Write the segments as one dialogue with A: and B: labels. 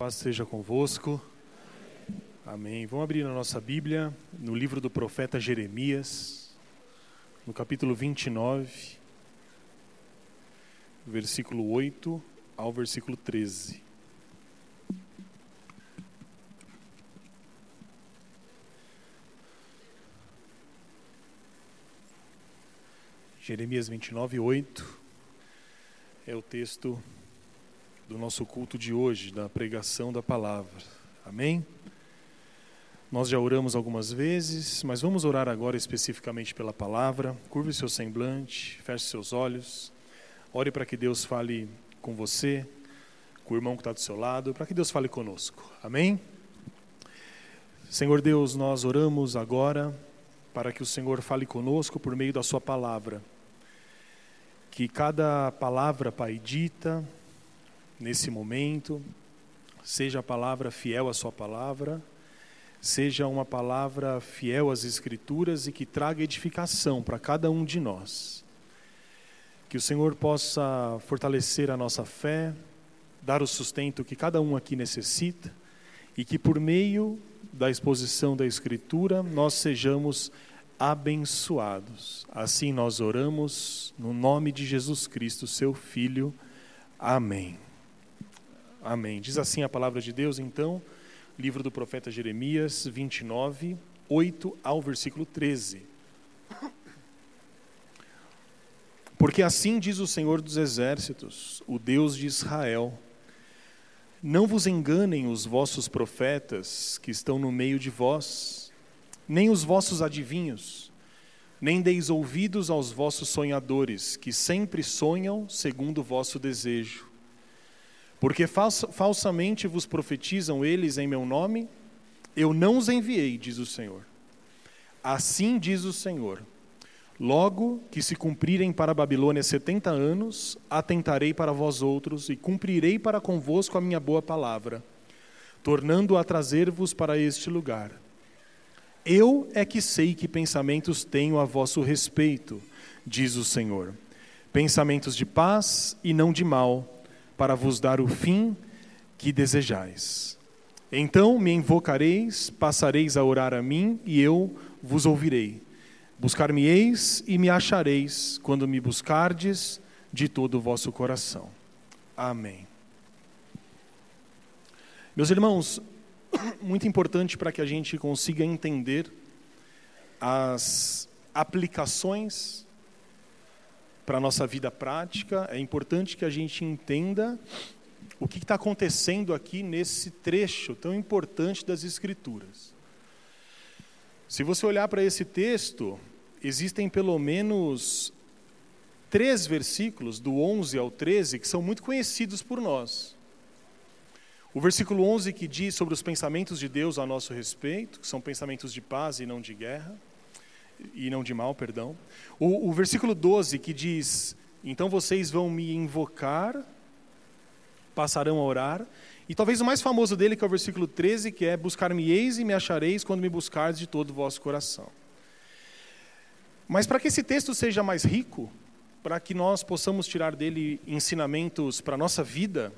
A: Paz seja convosco. Amém. Vamos abrir a nossa Bíblia no livro do profeta Jeremias, no capítulo 29, versículo 8 ao versículo 13. Jeremias 29, 8 é o texto do nosso culto de hoje, da pregação da palavra. Amém? Nós já oramos algumas vezes, mas vamos orar agora especificamente pela palavra. Curve seu semblante, feche seus olhos. Ore para que Deus fale com você, com o irmão que está do seu lado, para que Deus fale conosco. Amém? Senhor Deus, nós oramos agora para que o Senhor fale conosco por meio da Sua palavra. Que cada palavra, Pai, dita, nesse momento, seja a palavra fiel à Sua palavra, seja uma palavra fiel às Escrituras e que traga edificação para cada um de nós. Que o Senhor possa fortalecer a nossa fé, dar o sustento que cada um aqui necessita e que por meio da exposição da Escritura nós sejamos abençoados. Assim nós oramos no nome de Jesus Cristo, seu Filho. Amém. Amém. Diz assim a palavra de Deus, então, livro do profeta Jeremias 29, 8 ao versículo 13. Porque assim diz o Senhor dos Exércitos, o Deus de Israel: Não vos enganem os vossos profetas que estão no meio de vós, nem os vossos adivinhos, nem deis ouvidos aos vossos sonhadores, que sempre sonham segundo o vosso desejo porque falsamente vos profetizam eles em meu nome, eu não os enviei, diz o Senhor. Assim diz o Senhor: Logo que se cumprirem para a Babilônia setenta anos, atentarei para vós outros e cumprirei para convosco a minha boa palavra, tornando a trazer-vos para este lugar. Eu é que sei que pensamentos tenho a vosso respeito, diz o Senhor. Pensamentos de paz e não de mal para vos dar o fim que desejais. Então me invocareis, passareis a orar a mim, e eu vos ouvirei. Buscar-me-eis e me achareis, quando me buscardes de todo o vosso coração. Amém. Meus irmãos, muito importante para que a gente consiga entender as aplicações para a nossa vida prática, é importante que a gente entenda o que está acontecendo aqui nesse trecho tão importante das Escrituras. Se você olhar para esse texto, existem pelo menos três versículos, do 11 ao 13, que são muito conhecidos por nós. O versículo 11 que diz sobre os pensamentos de Deus a nosso respeito, que são pensamentos de paz e não de guerra e não de mal, perdão. O, o versículo 12 que diz: Então vocês vão me invocar, passarão a orar. E talvez o mais famoso dele, que é o versículo 13, que é: Buscar-me-eis e me achareis quando me buscardes de todo o vosso coração. Mas para que esse texto seja mais rico, para que nós possamos tirar dele ensinamentos para a nossa vida,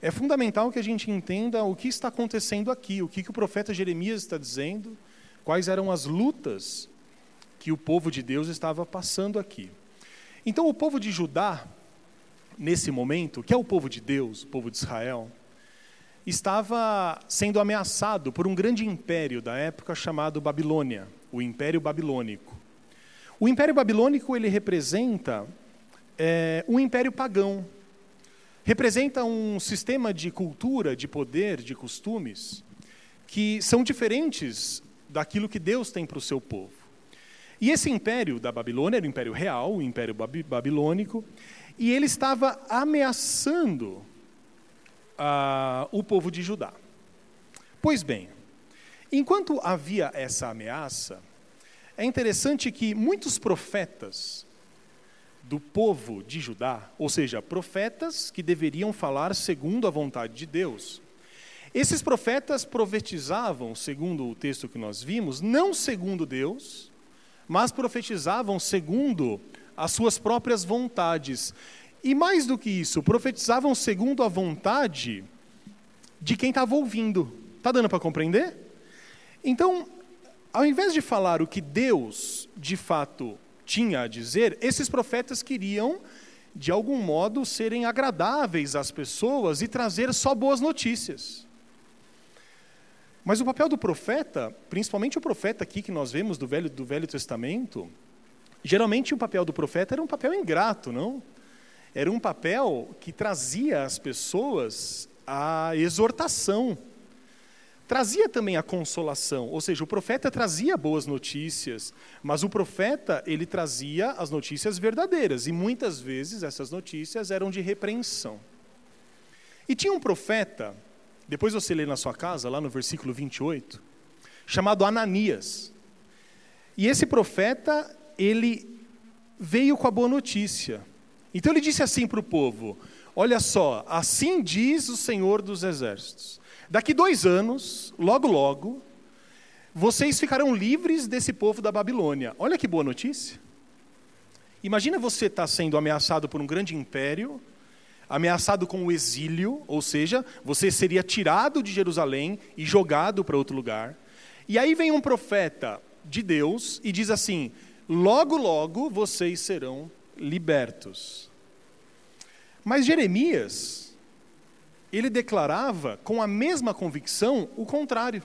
A: é fundamental que a gente entenda o que está acontecendo aqui, o que, que o profeta Jeremias está dizendo, quais eram as lutas que o povo de Deus estava passando aqui. Então, o povo de Judá, nesse momento, que é o povo de Deus, o povo de Israel, estava sendo ameaçado por um grande império da época chamado Babilônia, o Império Babilônico. O Império Babilônico ele representa é, um império pagão, representa um sistema de cultura, de poder, de costumes que são diferentes daquilo que Deus tem para o seu povo. E esse império da Babilônia era o império real, o império babilônico, e ele estava ameaçando uh, o povo de Judá. Pois bem, enquanto havia essa ameaça, é interessante que muitos profetas do povo de Judá, ou seja, profetas que deveriam falar segundo a vontade de Deus, esses profetas profetizavam, segundo o texto que nós vimos, não segundo Deus, mas profetizavam segundo as suas próprias vontades. E mais do que isso, profetizavam segundo a vontade de quem estava ouvindo. Está dando para compreender? Então, ao invés de falar o que Deus de fato tinha a dizer, esses profetas queriam, de algum modo, serem agradáveis às pessoas e trazer só boas notícias. Mas o papel do profeta, principalmente o profeta aqui que nós vemos do Velho, do Velho Testamento, geralmente o papel do profeta era um papel ingrato, não? Era um papel que trazia às pessoas a exortação, trazia também a consolação, ou seja, o profeta trazia boas notícias, mas o profeta ele trazia as notícias verdadeiras e muitas vezes essas notícias eram de repreensão. E tinha um profeta, depois você lê na sua casa, lá no versículo 28, chamado Ananias. E esse profeta, ele veio com a boa notícia. Então ele disse assim para o povo: Olha só, assim diz o Senhor dos Exércitos Daqui dois anos, logo logo, vocês ficarão livres desse povo da Babilônia. Olha que boa notícia. Imagina você estar tá sendo ameaçado por um grande império, ameaçado com o exílio, ou seja, você seria tirado de Jerusalém e jogado para outro lugar. E aí vem um profeta de Deus e diz assim: logo, logo vocês serão libertos. Mas Jeremias, ele declarava com a mesma convicção o contrário.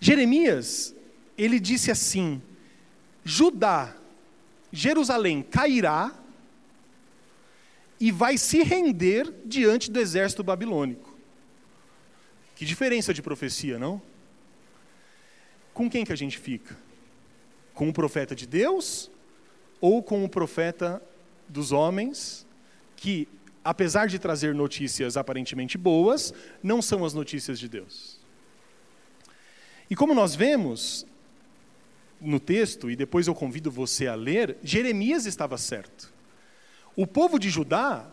A: Jeremias, ele disse assim: Judá, Jerusalém cairá e vai se render diante do exército babilônico. Que diferença de profecia, não? Com quem que a gente fica? Com o profeta de Deus ou com o profeta dos homens que apesar de trazer notícias aparentemente boas, não são as notícias de Deus. E como nós vemos no texto, e depois eu convido você a ler, Jeremias estava certo. O povo de Judá,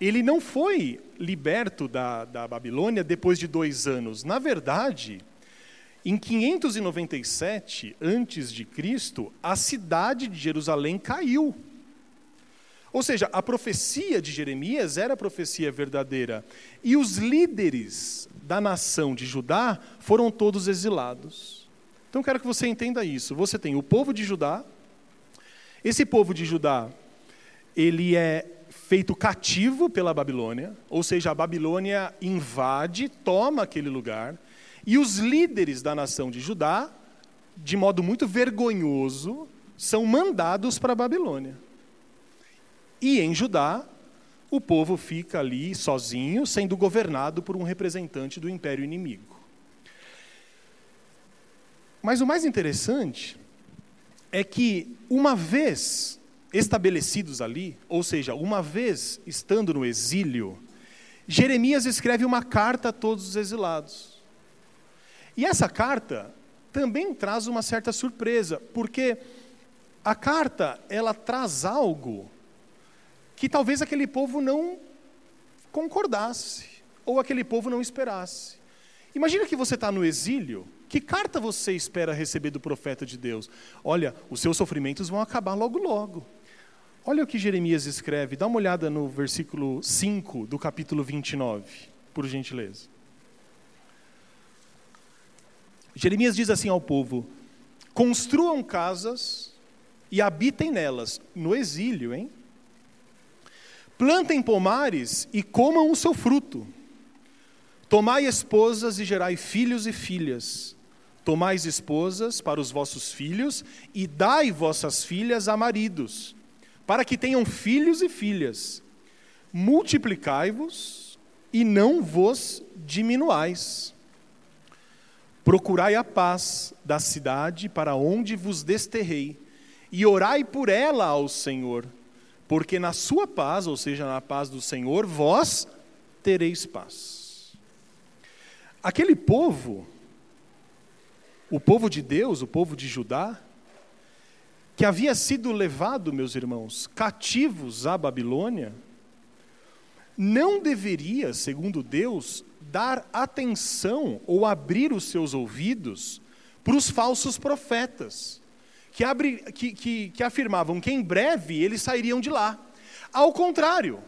A: ele não foi liberto da, da Babilônia depois de dois anos. Na verdade, em 597 antes de Cristo, a cidade de Jerusalém caiu. Ou seja, a profecia de Jeremias era a profecia verdadeira. E os líderes da nação de Judá foram todos exilados. Então quero que você entenda isso. Você tem o povo de Judá. Esse povo de Judá, ele é feito cativo pela Babilônia, ou seja, a Babilônia invade, toma aquele lugar, e os líderes da nação de Judá, de modo muito vergonhoso, são mandados para a Babilônia. E em Judá, o povo fica ali sozinho, sendo governado por um representante do império inimigo. Mas o mais interessante é que, uma vez estabelecidos ali, ou seja, uma vez estando no exílio, Jeremias escreve uma carta a todos os exilados. E essa carta também traz uma certa surpresa, porque a carta ela traz algo que talvez aquele povo não concordasse, ou aquele povo não esperasse. Imagina que você está no exílio, que carta você espera receber do profeta de Deus? Olha, os seus sofrimentos vão acabar logo, logo. Olha o que Jeremias escreve, dá uma olhada no versículo 5 do capítulo 29, por gentileza. Jeremias diz assim ao povo: Construam casas e habitem nelas, no exílio, hein? Plantem pomares e comam o seu fruto. Tomai esposas e gerai filhos e filhas. Tomais esposas para os vossos filhos e dai vossas filhas a maridos, para que tenham filhos e filhas. Multiplicai-vos e não vos diminuais. Procurai a paz da cidade para onde vos desterrei, e orai por ela ao Senhor porque na sua paz, ou seja, na paz do Senhor, vós tereis paz. Aquele povo, o povo de Deus, o povo de Judá, que havia sido levado, meus irmãos, cativos à Babilônia, não deveria, segundo Deus, dar atenção ou abrir os seus ouvidos para os falsos profetas que, que, que, que afirmavam que em breve eles sairiam de lá. Ao contrário,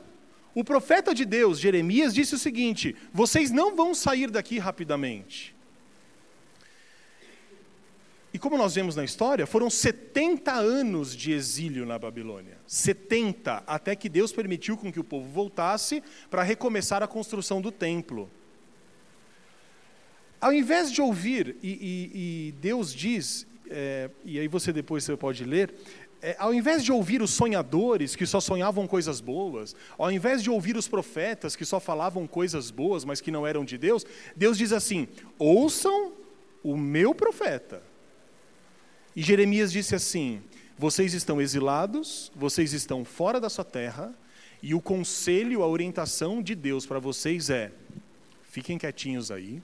A: O profeta de Deus, Jeremias, disse o seguinte: vocês não vão sair daqui rapidamente. E como nós vemos na história, foram 70 anos de exílio na Babilônia. 70, até que Deus permitiu com que o povo voltasse para recomeçar a construção do templo. Ao invés de ouvir, e, e, e Deus diz, é, e aí você depois você pode ler, é, ao invés de ouvir os sonhadores que só sonhavam coisas boas, ao invés de ouvir os profetas que só falavam coisas boas, mas que não eram de Deus, Deus diz assim: ouçam o meu profeta. E Jeremias disse assim: Vocês estão exilados, vocês estão fora da sua terra, e o conselho, a orientação de Deus para vocês é: fiquem quietinhos aí,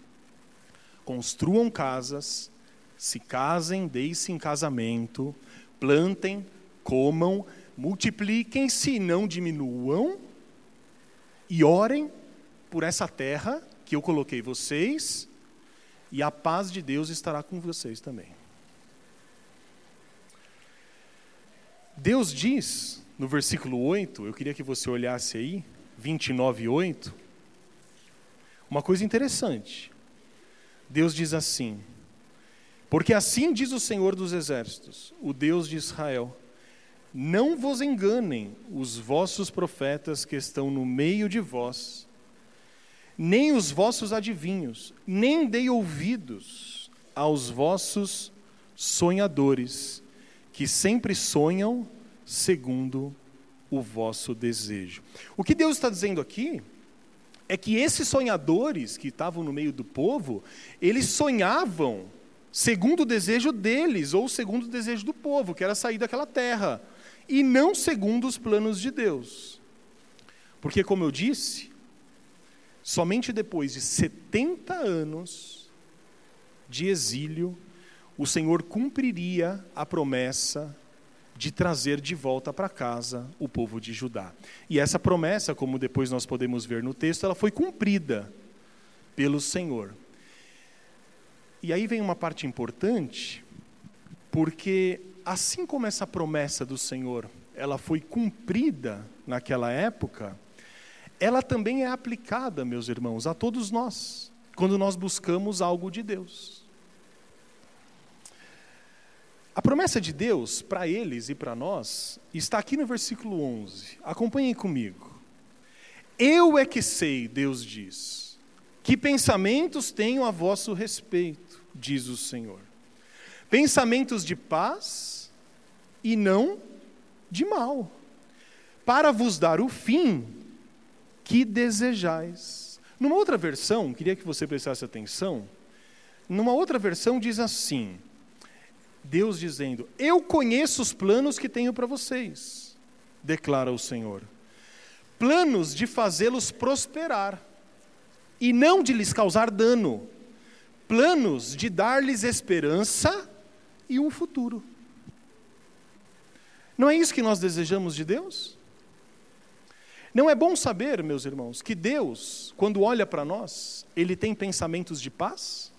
A: construam casas, se casem, deem-se em casamento, plantem, comam, multipliquem-se, não diminuam, e orem por essa terra que eu coloquei vocês, e a paz de Deus estará com vocês também. Deus diz, no versículo 8, eu queria que você olhasse aí, 29, 8, uma coisa interessante. Deus diz assim: Porque assim diz o Senhor dos Exércitos, o Deus de Israel: Não vos enganem os vossos profetas que estão no meio de vós, nem os vossos adivinhos, nem dei ouvidos aos vossos sonhadores que sempre sonham segundo o vosso desejo. O que Deus está dizendo aqui é que esses sonhadores que estavam no meio do povo, eles sonhavam segundo o desejo deles, ou segundo o desejo do povo, que era sair daquela terra, e não segundo os planos de Deus. Porque, como eu disse, somente depois de 70 anos de exílio, o Senhor cumpriria a promessa de trazer de volta para casa o povo de Judá. E essa promessa, como depois nós podemos ver no texto, ela foi cumprida pelo Senhor. E aí vem uma parte importante, porque assim como essa promessa do Senhor, ela foi cumprida naquela época, ela também é aplicada, meus irmãos, a todos nós, quando nós buscamos algo de Deus. A promessa de Deus para eles e para nós está aqui no versículo 11. Acompanhem comigo. Eu é que sei, Deus diz, que pensamentos tenho a vosso respeito, diz o Senhor. Pensamentos de paz e não de mal, para vos dar o fim que desejais. Numa outra versão, queria que você prestasse atenção, numa outra versão diz assim: Deus dizendo: Eu conheço os planos que tenho para vocês, declara o Senhor. Planos de fazê-los prosperar e não de lhes causar dano. Planos de dar-lhes esperança e um futuro. Não é isso que nós desejamos de Deus? Não é bom saber, meus irmãos, que Deus, quando olha para nós, ele tem pensamentos de paz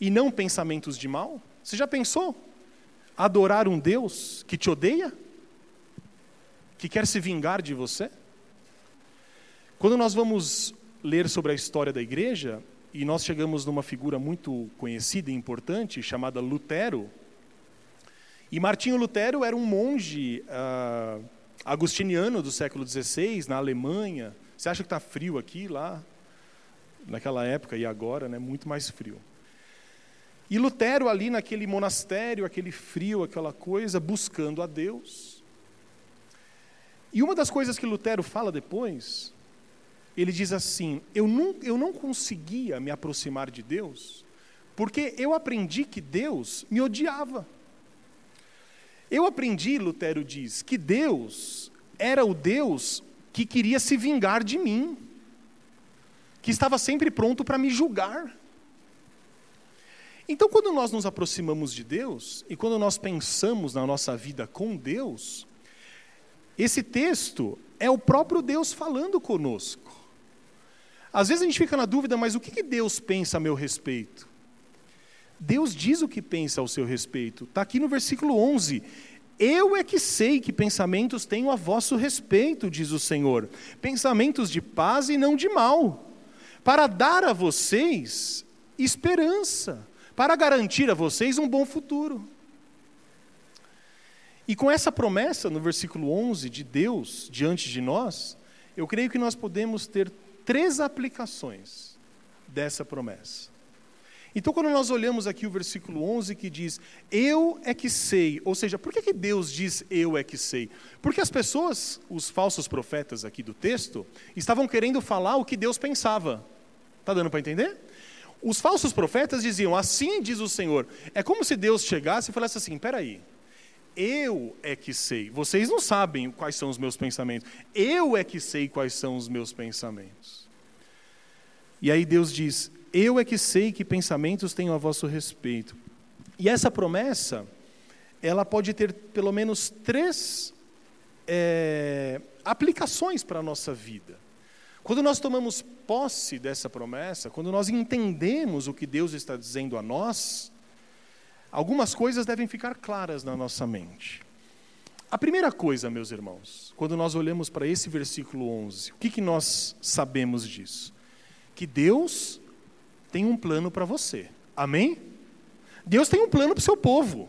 A: e não pensamentos de mal? Você já pensou? Adorar um Deus que te odeia? Que quer se vingar de você? Quando nós vamos ler sobre a história da igreja, e nós chegamos numa figura muito conhecida e importante, chamada Lutero. E Martinho Lutero era um monge uh, agustiniano do século XVI, na Alemanha. Você acha que está frio aqui, lá? Naquela época e agora, né? Muito mais frio. E Lutero ali naquele monastério, aquele frio, aquela coisa, buscando a Deus. E uma das coisas que Lutero fala depois, ele diz assim: eu não, eu não conseguia me aproximar de Deus, porque eu aprendi que Deus me odiava. Eu aprendi, Lutero diz, que Deus era o Deus que queria se vingar de mim, que estava sempre pronto para me julgar. Então, quando nós nos aproximamos de Deus e quando nós pensamos na nossa vida com Deus, esse texto é o próprio Deus falando conosco. Às vezes a gente fica na dúvida, mas o que Deus pensa a meu respeito? Deus diz o que pensa ao seu respeito. Está aqui no versículo 11. Eu é que sei que pensamentos tenho a vosso respeito, diz o Senhor, pensamentos de paz e não de mal, para dar a vocês esperança, para garantir a vocês um bom futuro. E com essa promessa no versículo 11 de Deus diante de nós, eu creio que nós podemos ter três aplicações dessa promessa. Então, quando nós olhamos aqui o versículo 11 que diz, Eu é que sei, ou seja, por que, que Deus diz eu é que sei? Porque as pessoas, os falsos profetas aqui do texto, estavam querendo falar o que Deus pensava. Está dando para entender? Os falsos profetas diziam, assim diz o Senhor. É como se Deus chegasse e falasse assim: peraí, eu é que sei. Vocês não sabem quais são os meus pensamentos. Eu é que sei quais são os meus pensamentos. E aí Deus diz: Eu é que sei que pensamentos tenho a vosso respeito. E essa promessa, ela pode ter pelo menos três é, aplicações para a nossa vida. Quando nós tomamos posse dessa promessa, quando nós entendemos o que Deus está dizendo a nós, algumas coisas devem ficar claras na nossa mente. A primeira coisa, meus irmãos, quando nós olhamos para esse versículo 11, o que, que nós sabemos disso? Que Deus tem um plano para você. Amém? Deus tem um plano para o seu povo.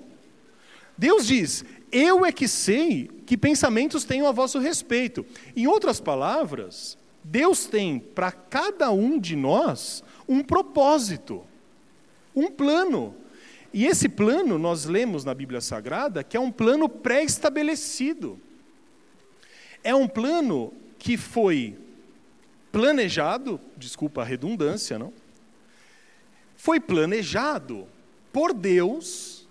A: Deus diz: Eu é que sei que pensamentos tenho a vosso respeito. Em outras palavras, Deus tem para cada um de nós um propósito, um plano. E esse plano, nós lemos na Bíblia Sagrada, que é um plano pré-estabelecido. É um plano que foi planejado, desculpa a redundância, não? Foi planejado por Deus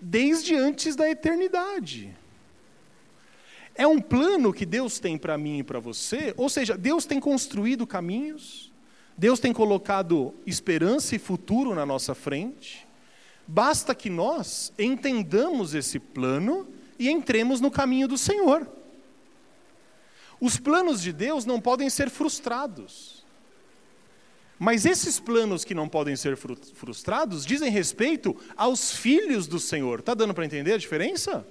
A: desde antes da eternidade. É um plano que Deus tem para mim e para você, ou seja, Deus tem construído caminhos, Deus tem colocado esperança e futuro na nossa frente. Basta que nós entendamos esse plano e entremos no caminho do Senhor. Os planos de Deus não podem ser frustrados. Mas esses planos que não podem ser frustrados dizem respeito aos filhos do Senhor. Está dando para entender a diferença?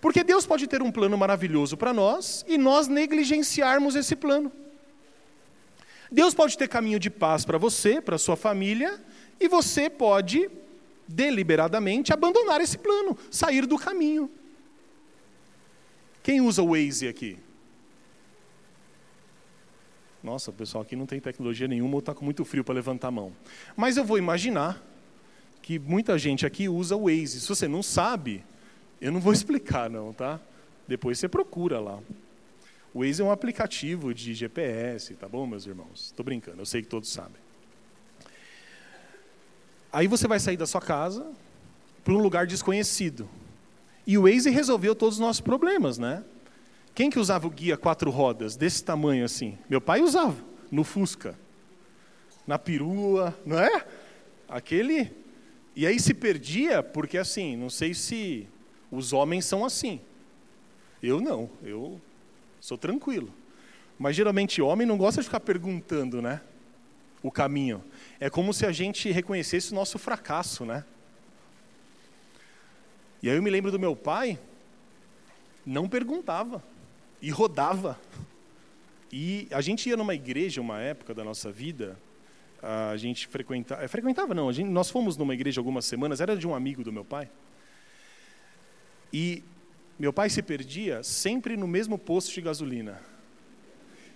A: Porque Deus pode ter um plano maravilhoso para nós e nós negligenciarmos esse plano. Deus pode ter caminho de paz para você, para sua família, e você pode, deliberadamente, abandonar esse plano, sair do caminho. Quem usa o Waze aqui? Nossa, pessoal aqui não tem tecnologia nenhuma ou está com muito frio para levantar a mão. Mas eu vou imaginar que muita gente aqui usa o Waze. Se você não sabe, eu não vou explicar não, tá? Depois você procura lá. O Waze é um aplicativo de GPS, tá bom, meus irmãos? Estou brincando, eu sei que todos sabem. Aí você vai sair da sua casa para um lugar desconhecido. E o Waze resolveu todos os nossos problemas, né? Quem que usava o guia quatro rodas, desse tamanho assim? Meu pai usava, no Fusca. Na perua, não é? Aquele. E aí se perdia, porque assim, não sei se os homens são assim. Eu não, eu sou tranquilo. Mas geralmente homem não gosta de ficar perguntando, né? O caminho. É como se a gente reconhecesse o nosso fracasso, né? E aí eu me lembro do meu pai, não perguntava e rodava. E a gente ia numa igreja uma época da nossa vida, a gente frequentava, é, frequentava não, gente, nós fomos numa igreja algumas semanas, era de um amigo do meu pai. E meu pai se perdia sempre no mesmo posto de gasolina.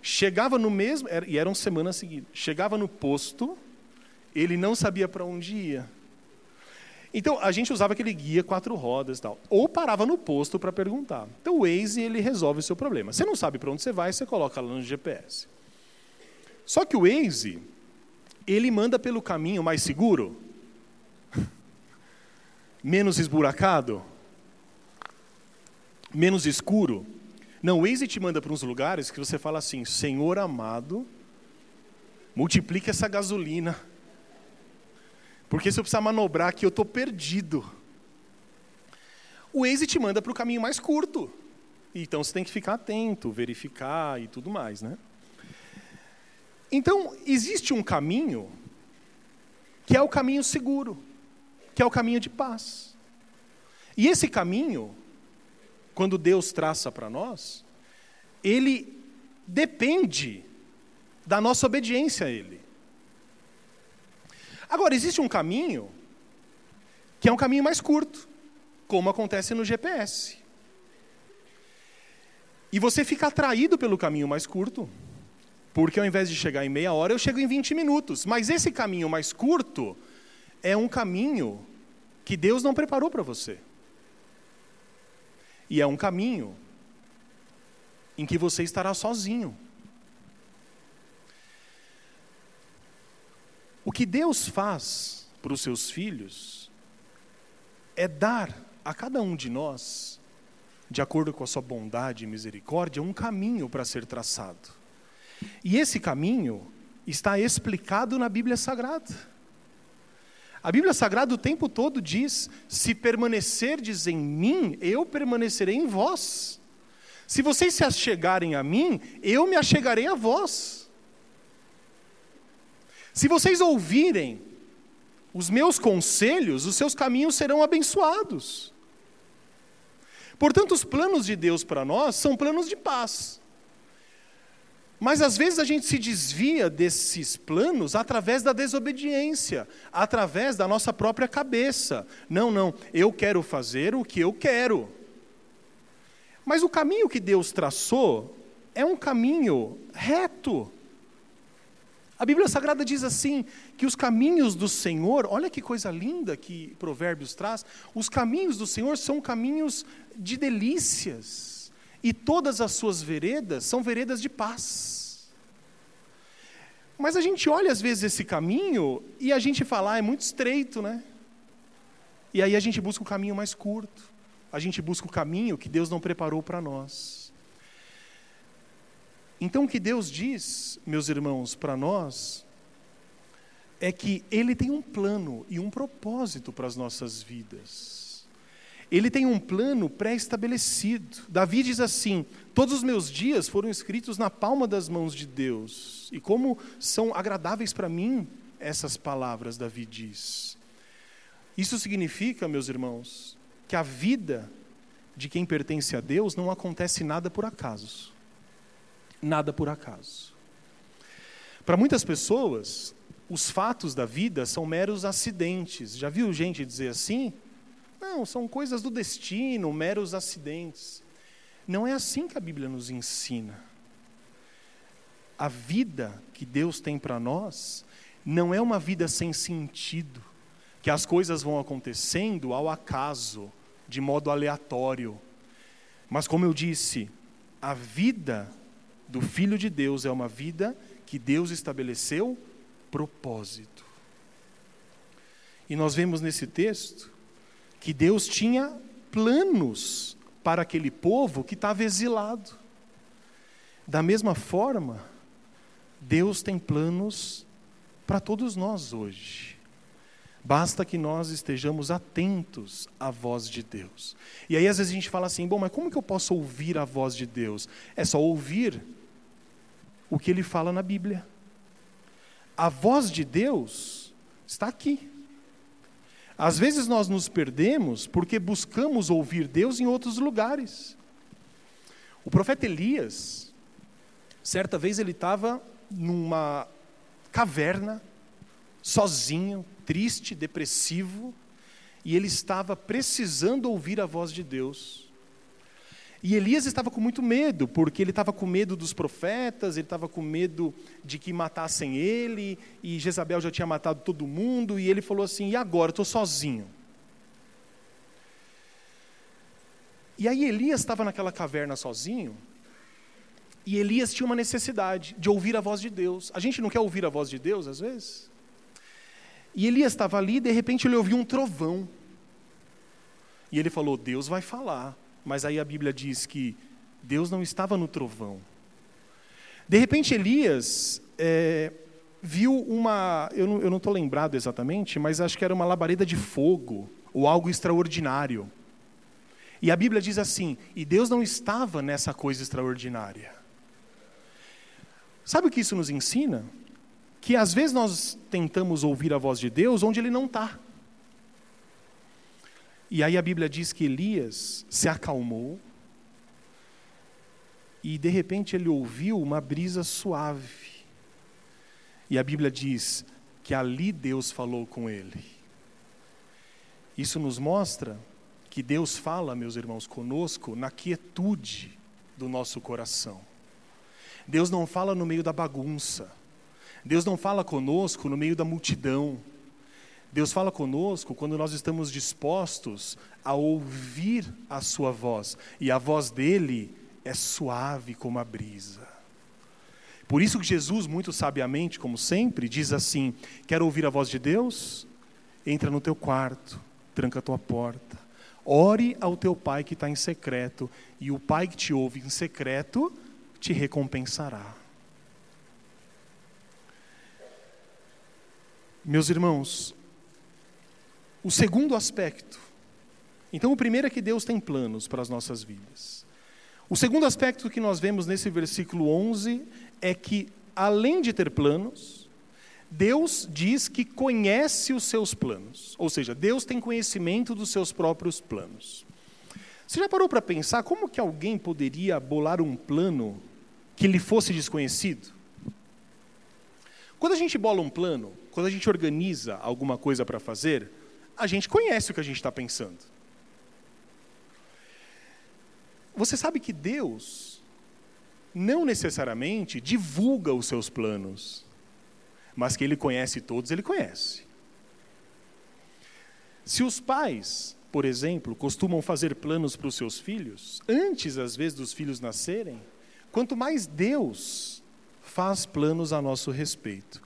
A: Chegava no mesmo, e eram semanas seguidas. Chegava no posto, ele não sabia para onde ia. Então, a gente usava aquele guia quatro rodas e tal. Ou parava no posto para perguntar. Então, o Waze, ele resolve o seu problema. Você não sabe para onde você vai, você coloca lá no GPS. Só que o Waze, ele manda pelo caminho mais seguro, menos esburacado, menos escuro. Não, o Waze te manda para uns lugares que você fala assim: Senhor amado, multiplique essa gasolina porque se eu precisar manobrar aqui, eu estou perdido. O Waze te manda para o caminho mais curto. Então você tem que ficar atento, verificar e tudo mais, né? Então, existe um caminho que é o caminho seguro, que é o caminho de paz. E esse caminho, quando Deus traça para nós, ele depende da nossa obediência a Ele. Agora, existe um caminho que é um caminho mais curto, como acontece no GPS. E você fica atraído pelo caminho mais curto, porque ao invés de chegar em meia hora, eu chego em 20 minutos. Mas esse caminho mais curto é um caminho que Deus não preparou para você. E é um caminho em que você estará sozinho. O que Deus faz para os seus filhos é dar a cada um de nós, de acordo com a sua bondade e misericórdia, um caminho para ser traçado. E esse caminho está explicado na Bíblia Sagrada. A Bíblia Sagrada o tempo todo diz: se permanecerdes em mim, eu permanecerei em vós. Se vocês se achegarem a mim, eu me achegarei a vós. Se vocês ouvirem os meus conselhos, os seus caminhos serão abençoados. Portanto, os planos de Deus para nós são planos de paz. Mas às vezes a gente se desvia desses planos através da desobediência, através da nossa própria cabeça. Não, não, eu quero fazer o que eu quero. Mas o caminho que Deus traçou é um caminho reto. A Bíblia Sagrada diz assim: que os caminhos do Senhor, olha que coisa linda que Provérbios traz, os caminhos do Senhor são caminhos de delícias, e todas as suas veredas são veredas de paz. Mas a gente olha às vezes esse caminho e a gente fala, ah, é muito estreito, né? E aí a gente busca o caminho mais curto, a gente busca o caminho que Deus não preparou para nós. Então, o que Deus diz, meus irmãos, para nós, é que Ele tem um plano e um propósito para as nossas vidas. Ele tem um plano pré-estabelecido. Davi diz assim: Todos os meus dias foram escritos na palma das mãos de Deus. E como são agradáveis para mim essas palavras, Davi diz. Isso significa, meus irmãos, que a vida de quem pertence a Deus não acontece nada por acaso nada por acaso. Para muitas pessoas, os fatos da vida são meros acidentes. Já viu gente dizer assim? Não, são coisas do destino, meros acidentes. Não é assim que a Bíblia nos ensina. A vida que Deus tem para nós não é uma vida sem sentido, que as coisas vão acontecendo ao acaso, de modo aleatório. Mas, como eu disse, a vida do Filho de Deus é uma vida que Deus estabeleceu propósito. E nós vemos nesse texto que Deus tinha planos para aquele povo que estava exilado. Da mesma forma, Deus tem planos para todos nós hoje. Basta que nós estejamos atentos à voz de Deus. E aí às vezes a gente fala assim: bom, mas como que eu posso ouvir a voz de Deus? É só ouvir o que ele fala na Bíblia. A voz de Deus está aqui. Às vezes nós nos perdemos porque buscamos ouvir Deus em outros lugares. O profeta Elias, certa vez ele estava numa caverna, sozinho, triste, depressivo, e ele estava precisando ouvir a voz de Deus. E Elias estava com muito medo, porque ele estava com medo dos profetas, ele estava com medo de que matassem ele, e Jezabel já tinha matado todo mundo, e ele falou assim: e agora? Estou sozinho. E aí Elias estava naquela caverna sozinho, e Elias tinha uma necessidade de ouvir a voz de Deus. A gente não quer ouvir a voz de Deus às vezes? E Elias estava ali, e de repente ele ouviu um trovão. E ele falou: Deus vai falar. Mas aí a Bíblia diz que Deus não estava no trovão. De repente, Elias é, viu uma. Eu não estou lembrado exatamente, mas acho que era uma labareda de fogo, ou algo extraordinário. E a Bíblia diz assim: e Deus não estava nessa coisa extraordinária. Sabe o que isso nos ensina? Que às vezes nós tentamos ouvir a voz de Deus onde Ele não está. E aí a Bíblia diz que Elias se acalmou e de repente ele ouviu uma brisa suave. E a Bíblia diz que ali Deus falou com ele. Isso nos mostra que Deus fala, meus irmãos, conosco na quietude do nosso coração. Deus não fala no meio da bagunça. Deus não fala conosco no meio da multidão. Deus fala conosco quando nós estamos dispostos a ouvir a Sua voz. E a voz dele é suave como a brisa. Por isso que Jesus, muito sabiamente, como sempre, diz assim: Quer ouvir a voz de Deus? Entra no teu quarto, tranca a tua porta. Ore ao teu pai que está em secreto, e o pai que te ouve em secreto te recompensará. Meus irmãos, o segundo aspecto. Então, o primeiro é que Deus tem planos para as nossas vidas. O segundo aspecto que nós vemos nesse versículo 11 é que, além de ter planos, Deus diz que conhece os seus planos. Ou seja, Deus tem conhecimento dos seus próprios planos. Você já parou para pensar como que alguém poderia bolar um plano que lhe fosse desconhecido? Quando a gente bola um plano, quando a gente organiza alguma coisa para fazer, a gente conhece o que a gente está pensando. Você sabe que Deus não necessariamente divulga os seus planos, mas que Ele conhece todos, Ele conhece. Se os pais, por exemplo, costumam fazer planos para os seus filhos, antes às vezes dos filhos nascerem, quanto mais Deus faz planos a nosso respeito.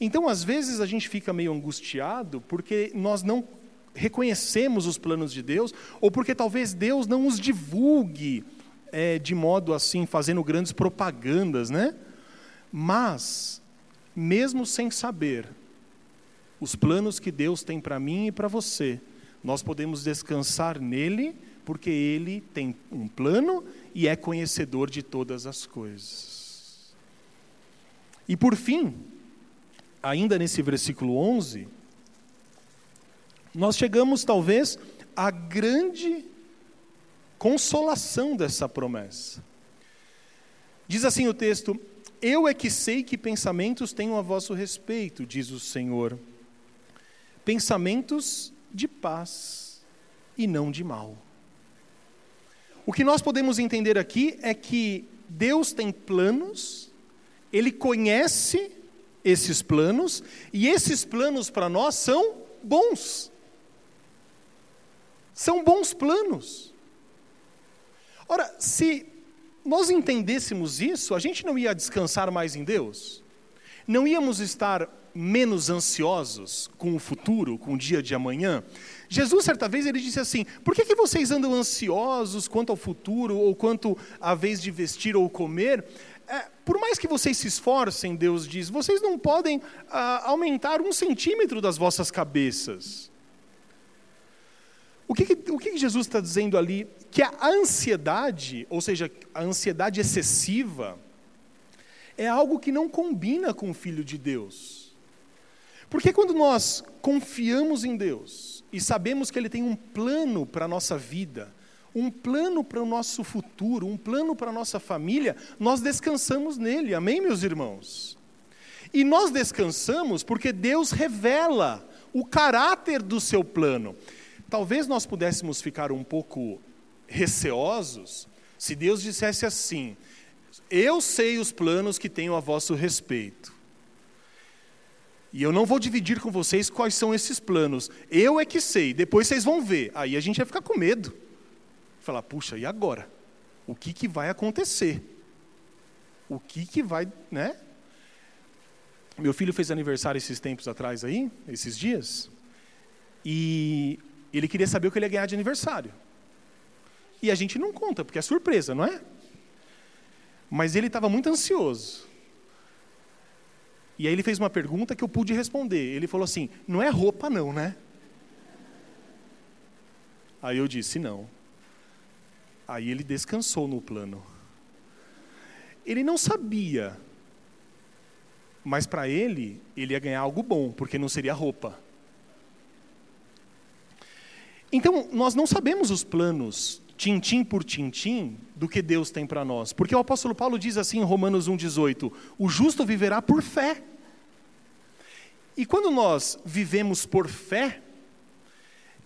A: Então, às vezes, a gente fica meio angustiado porque nós não reconhecemos os planos de Deus, ou porque talvez Deus não os divulgue é, de modo assim, fazendo grandes propagandas, né? Mas, mesmo sem saber os planos que Deus tem para mim e para você, nós podemos descansar nele, porque ele tem um plano e é conhecedor de todas as coisas. E por fim, ainda nesse versículo 11, nós chegamos talvez à grande consolação dessa promessa. Diz assim o texto: Eu é que sei que pensamentos tenho a vosso respeito, diz o Senhor. Pensamentos de paz e não de mal. O que nós podemos entender aqui é que Deus tem planos, Ele conhece esses planos, e esses planos para nós são bons. São bons planos. Ora, se nós entendêssemos isso, a gente não ia descansar mais em Deus? Não íamos estar menos ansiosos com o futuro, com o dia de amanhã? Jesus, certa vez, ele disse assim: Por que, que vocês andam ansiosos quanto ao futuro, ou quanto à vez de vestir ou comer? É, por mais que vocês se esforcem, Deus diz, vocês não podem ah, aumentar um centímetro das vossas cabeças. O que, que o que, que Jesus está dizendo ali? Que a ansiedade, ou seja, a ansiedade excessiva, é algo que não combina com o Filho de Deus. Porque quando nós confiamos em Deus e sabemos que Ele tem um plano para a nossa vida, um plano para o nosso futuro, um plano para a nossa família, nós descansamos nele. Amém, meus irmãos? E nós descansamos porque Deus revela o caráter do seu plano. Talvez nós pudéssemos ficar um pouco receosos se Deus dissesse assim: Eu sei os planos que tenho a vosso respeito. E eu não vou dividir com vocês quais são esses planos. Eu é que sei, depois vocês vão ver. Aí a gente vai ficar com medo falar, puxa, e agora? O que, que vai acontecer? O que, que vai, né? Meu filho fez aniversário esses tempos atrás aí, esses dias, e ele queria saber o que ele ia ganhar de aniversário. E a gente não conta, porque é surpresa, não é? Mas ele estava muito ansioso. E aí ele fez uma pergunta que eu pude responder. Ele falou assim: não é roupa, não, né? Aí eu disse: não. Aí ele descansou no plano. Ele não sabia, mas para ele, ele ia ganhar algo bom, porque não seria roupa. Então, nós não sabemos os planos, tintim por tintim, do que Deus tem para nós. Porque o apóstolo Paulo diz assim em Romanos 1,18: o justo viverá por fé. E quando nós vivemos por fé,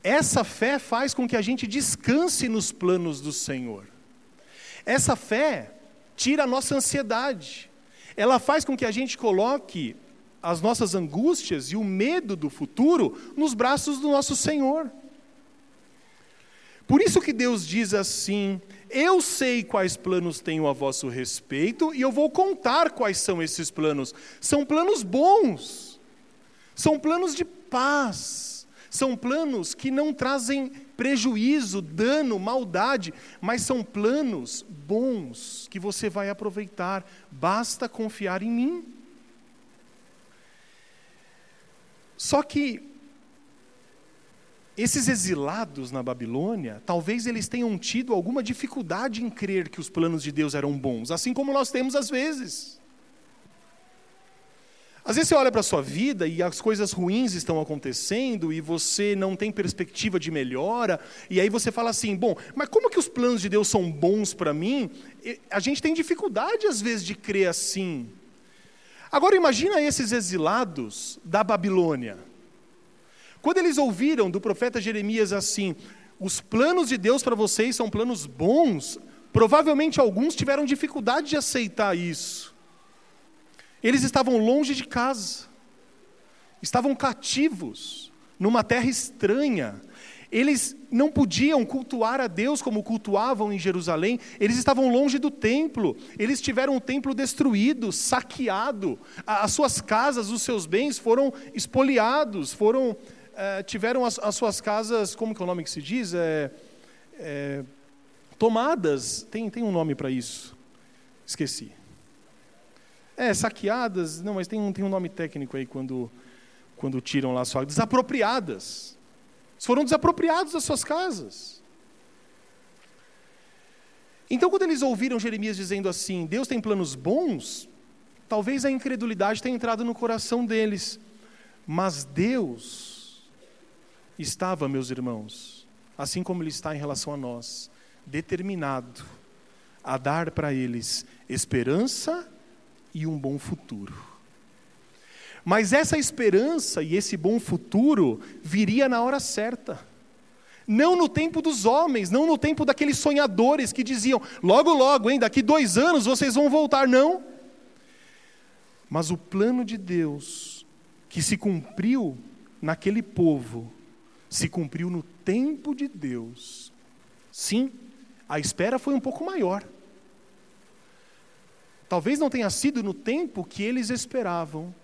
A: essa fé faz com que a gente descanse nos planos do Senhor. Essa fé tira a nossa ansiedade. Ela faz com que a gente coloque as nossas angústias e o medo do futuro nos braços do nosso Senhor. Por isso que Deus diz assim: Eu sei quais planos tenho a vosso respeito e eu vou contar quais são esses planos. São planos bons, são planos de paz são planos que não trazem prejuízo, dano, maldade, mas são planos bons que você vai aproveitar. Basta confiar em mim. Só que esses exilados na Babilônia, talvez eles tenham tido alguma dificuldade em crer que os planos de Deus eram bons, assim como nós temos às vezes. Às vezes você olha para a sua vida e as coisas ruins estão acontecendo e você não tem perspectiva de melhora, e aí você fala assim: bom, mas como que os planos de Deus são bons para mim? A gente tem dificuldade às vezes de crer assim. Agora imagina esses exilados da Babilônia. Quando eles ouviram do profeta Jeremias assim: os planos de Deus para vocês são planos bons, provavelmente alguns tiveram dificuldade de aceitar isso. Eles estavam longe de casa, estavam cativos, numa terra estranha. Eles não podiam cultuar a Deus como cultuavam em Jerusalém, eles estavam longe do templo, eles tiveram o templo destruído, saqueado, as suas casas, os seus bens foram espoliados, foram, eh, tiveram as, as, suas casas, como que é o nome que se diz? É, é, tomadas, tem, tem um nome para isso, esqueci. É, saqueadas, não, mas tem um, tem um nome técnico aí quando, quando tiram lá suas desapropriadas. Foram desapropriados das suas casas. Então, quando eles ouviram Jeremias dizendo assim, Deus tem planos bons, talvez a incredulidade tenha entrado no coração deles. Mas Deus estava, meus irmãos, assim como Ele está em relação a nós, determinado a dar para eles esperança e um bom futuro. Mas essa esperança e esse bom futuro viria na hora certa. Não no tempo dos homens, não no tempo daqueles sonhadores que diziam, logo, logo, hein, daqui dois anos vocês vão voltar. Não. Mas o plano de Deus, que se cumpriu naquele povo, se cumpriu no tempo de Deus. Sim, a espera foi um pouco maior. Talvez não tenha sido no tempo que eles esperavam,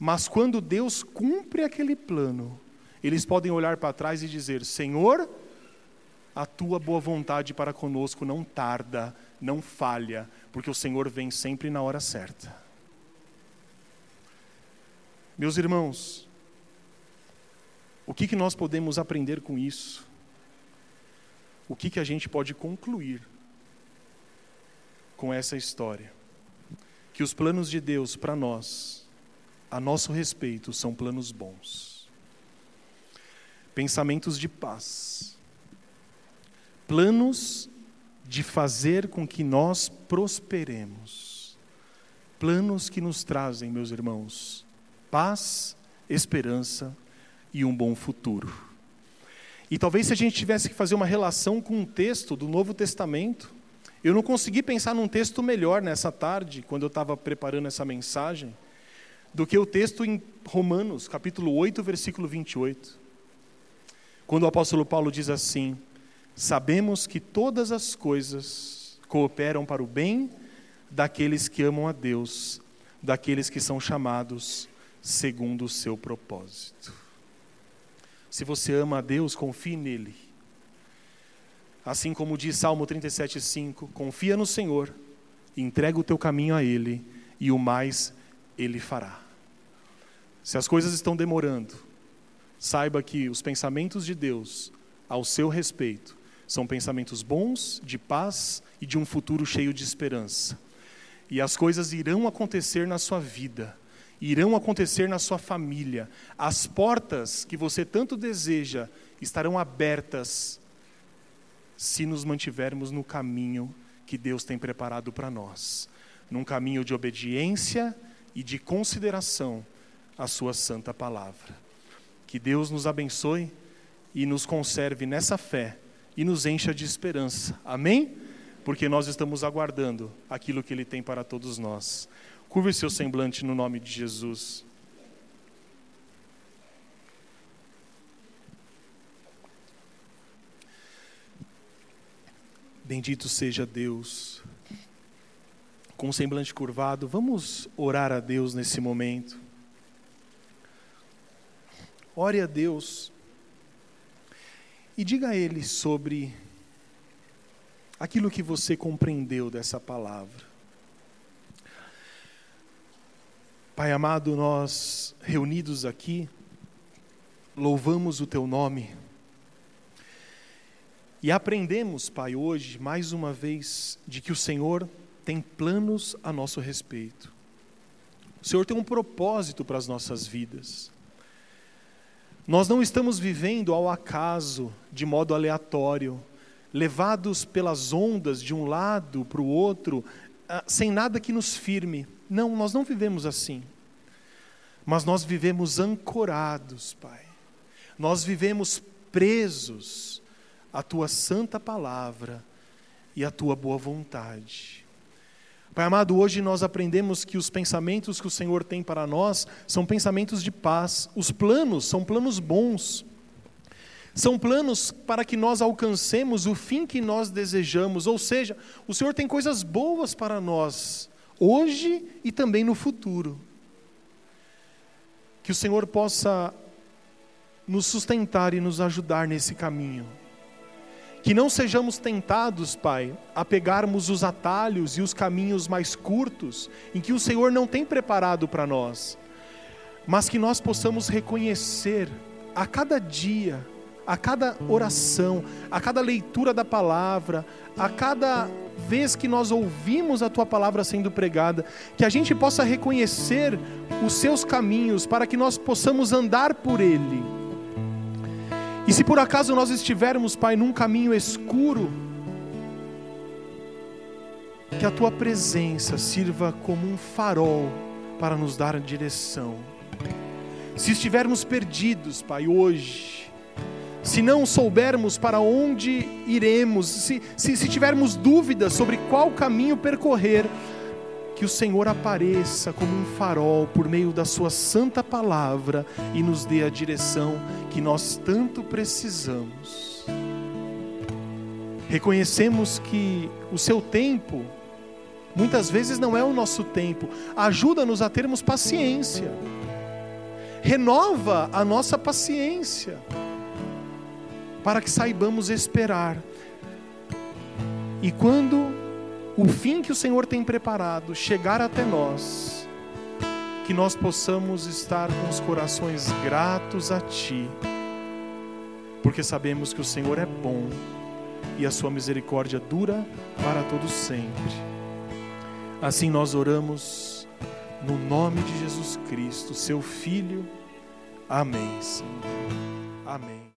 A: mas quando Deus cumpre aquele plano, eles podem olhar para trás e dizer: Senhor, a tua boa vontade para conosco não tarda, não falha, porque o Senhor vem sempre na hora certa. Meus irmãos, o que, que nós podemos aprender com isso? O que, que a gente pode concluir com essa história? Que os planos de Deus para nós, a nosso respeito, são planos bons. Pensamentos de paz. Planos de fazer com que nós prosperemos. Planos que nos trazem, meus irmãos, paz, esperança e um bom futuro. E talvez se a gente tivesse que fazer uma relação com um texto do Novo Testamento, eu não consegui pensar num texto melhor nessa tarde, quando eu estava preparando essa mensagem, do que o texto em Romanos, capítulo 8, versículo 28. Quando o apóstolo Paulo diz assim: Sabemos que todas as coisas cooperam para o bem daqueles que amam a Deus, daqueles que são chamados segundo o seu propósito. Se você ama a Deus, confie nele Assim como diz Salmo 37,5: Confia no Senhor, entrega o teu caminho a Ele, e o mais Ele fará. Se as coisas estão demorando, saiba que os pensamentos de Deus ao seu respeito são pensamentos bons, de paz e de um futuro cheio de esperança. E as coisas irão acontecer na sua vida, irão acontecer na sua família. As portas que você tanto deseja estarão abertas se nos mantivermos no caminho que Deus tem preparado para nós num caminho de obediência e de consideração à Sua santa palavra. Que Deus nos abençoe e nos conserve nessa fé e nos encha de esperança. Amém? Porque nós estamos aguardando aquilo que Ele tem para todos nós. Curve seu semblante no nome de Jesus. Bendito seja Deus. Com o semblante curvado, vamos orar a Deus nesse momento. Ore a Deus e diga a Ele sobre aquilo que você compreendeu dessa palavra. Pai amado, nós reunidos aqui, louvamos o Teu nome e aprendemos, Pai, hoje, mais uma vez, de que o Senhor tem planos a nosso respeito. O Senhor tem um propósito para as nossas vidas. Nós não estamos vivendo ao acaso, de modo aleatório, levados pelas ondas de um lado para o outro, ah, sem nada que nos firme. Não, nós não vivemos assim. Mas nós vivemos ancorados, Pai. Nós vivemos presos a tua santa palavra e a tua boa vontade. Pai amado, hoje nós aprendemos que os pensamentos que o Senhor tem para nós são pensamentos de paz, os planos são planos bons. São planos para que nós alcancemos o fim que nós desejamos, ou seja, o Senhor tem coisas boas para nós, hoje e também no futuro. Que o Senhor possa nos sustentar e nos ajudar nesse caminho. Que não sejamos tentados, Pai, a pegarmos os atalhos e os caminhos mais curtos, em que o Senhor não tem preparado para nós, mas que nós possamos reconhecer a cada dia, a cada oração, a cada leitura da palavra, a cada vez que nós ouvimos a tua palavra sendo pregada, que a gente possa reconhecer os seus caminhos para que nós possamos andar por ele e se por acaso nós estivermos, Pai, num caminho escuro, que a tua presença sirva como um farol para nos dar direção. Se estivermos perdidos, Pai, hoje, se não soubermos para onde iremos, se, se, se tivermos dúvidas sobre qual caminho percorrer, que o Senhor apareça como um farol por meio da Sua santa palavra e nos dê a direção que nós tanto precisamos. Reconhecemos que o Seu tempo, muitas vezes não é o nosso tempo, ajuda-nos a termos paciência, renova a nossa paciência, para que saibamos esperar. E quando o fim que o Senhor tem preparado chegar até nós, que nós possamos estar com os corações gratos a Ti, porque sabemos que o Senhor é bom e a Sua misericórdia dura para todos sempre. Assim nós oramos no nome de Jesus Cristo, Seu Filho. Amém. Senhor. Amém.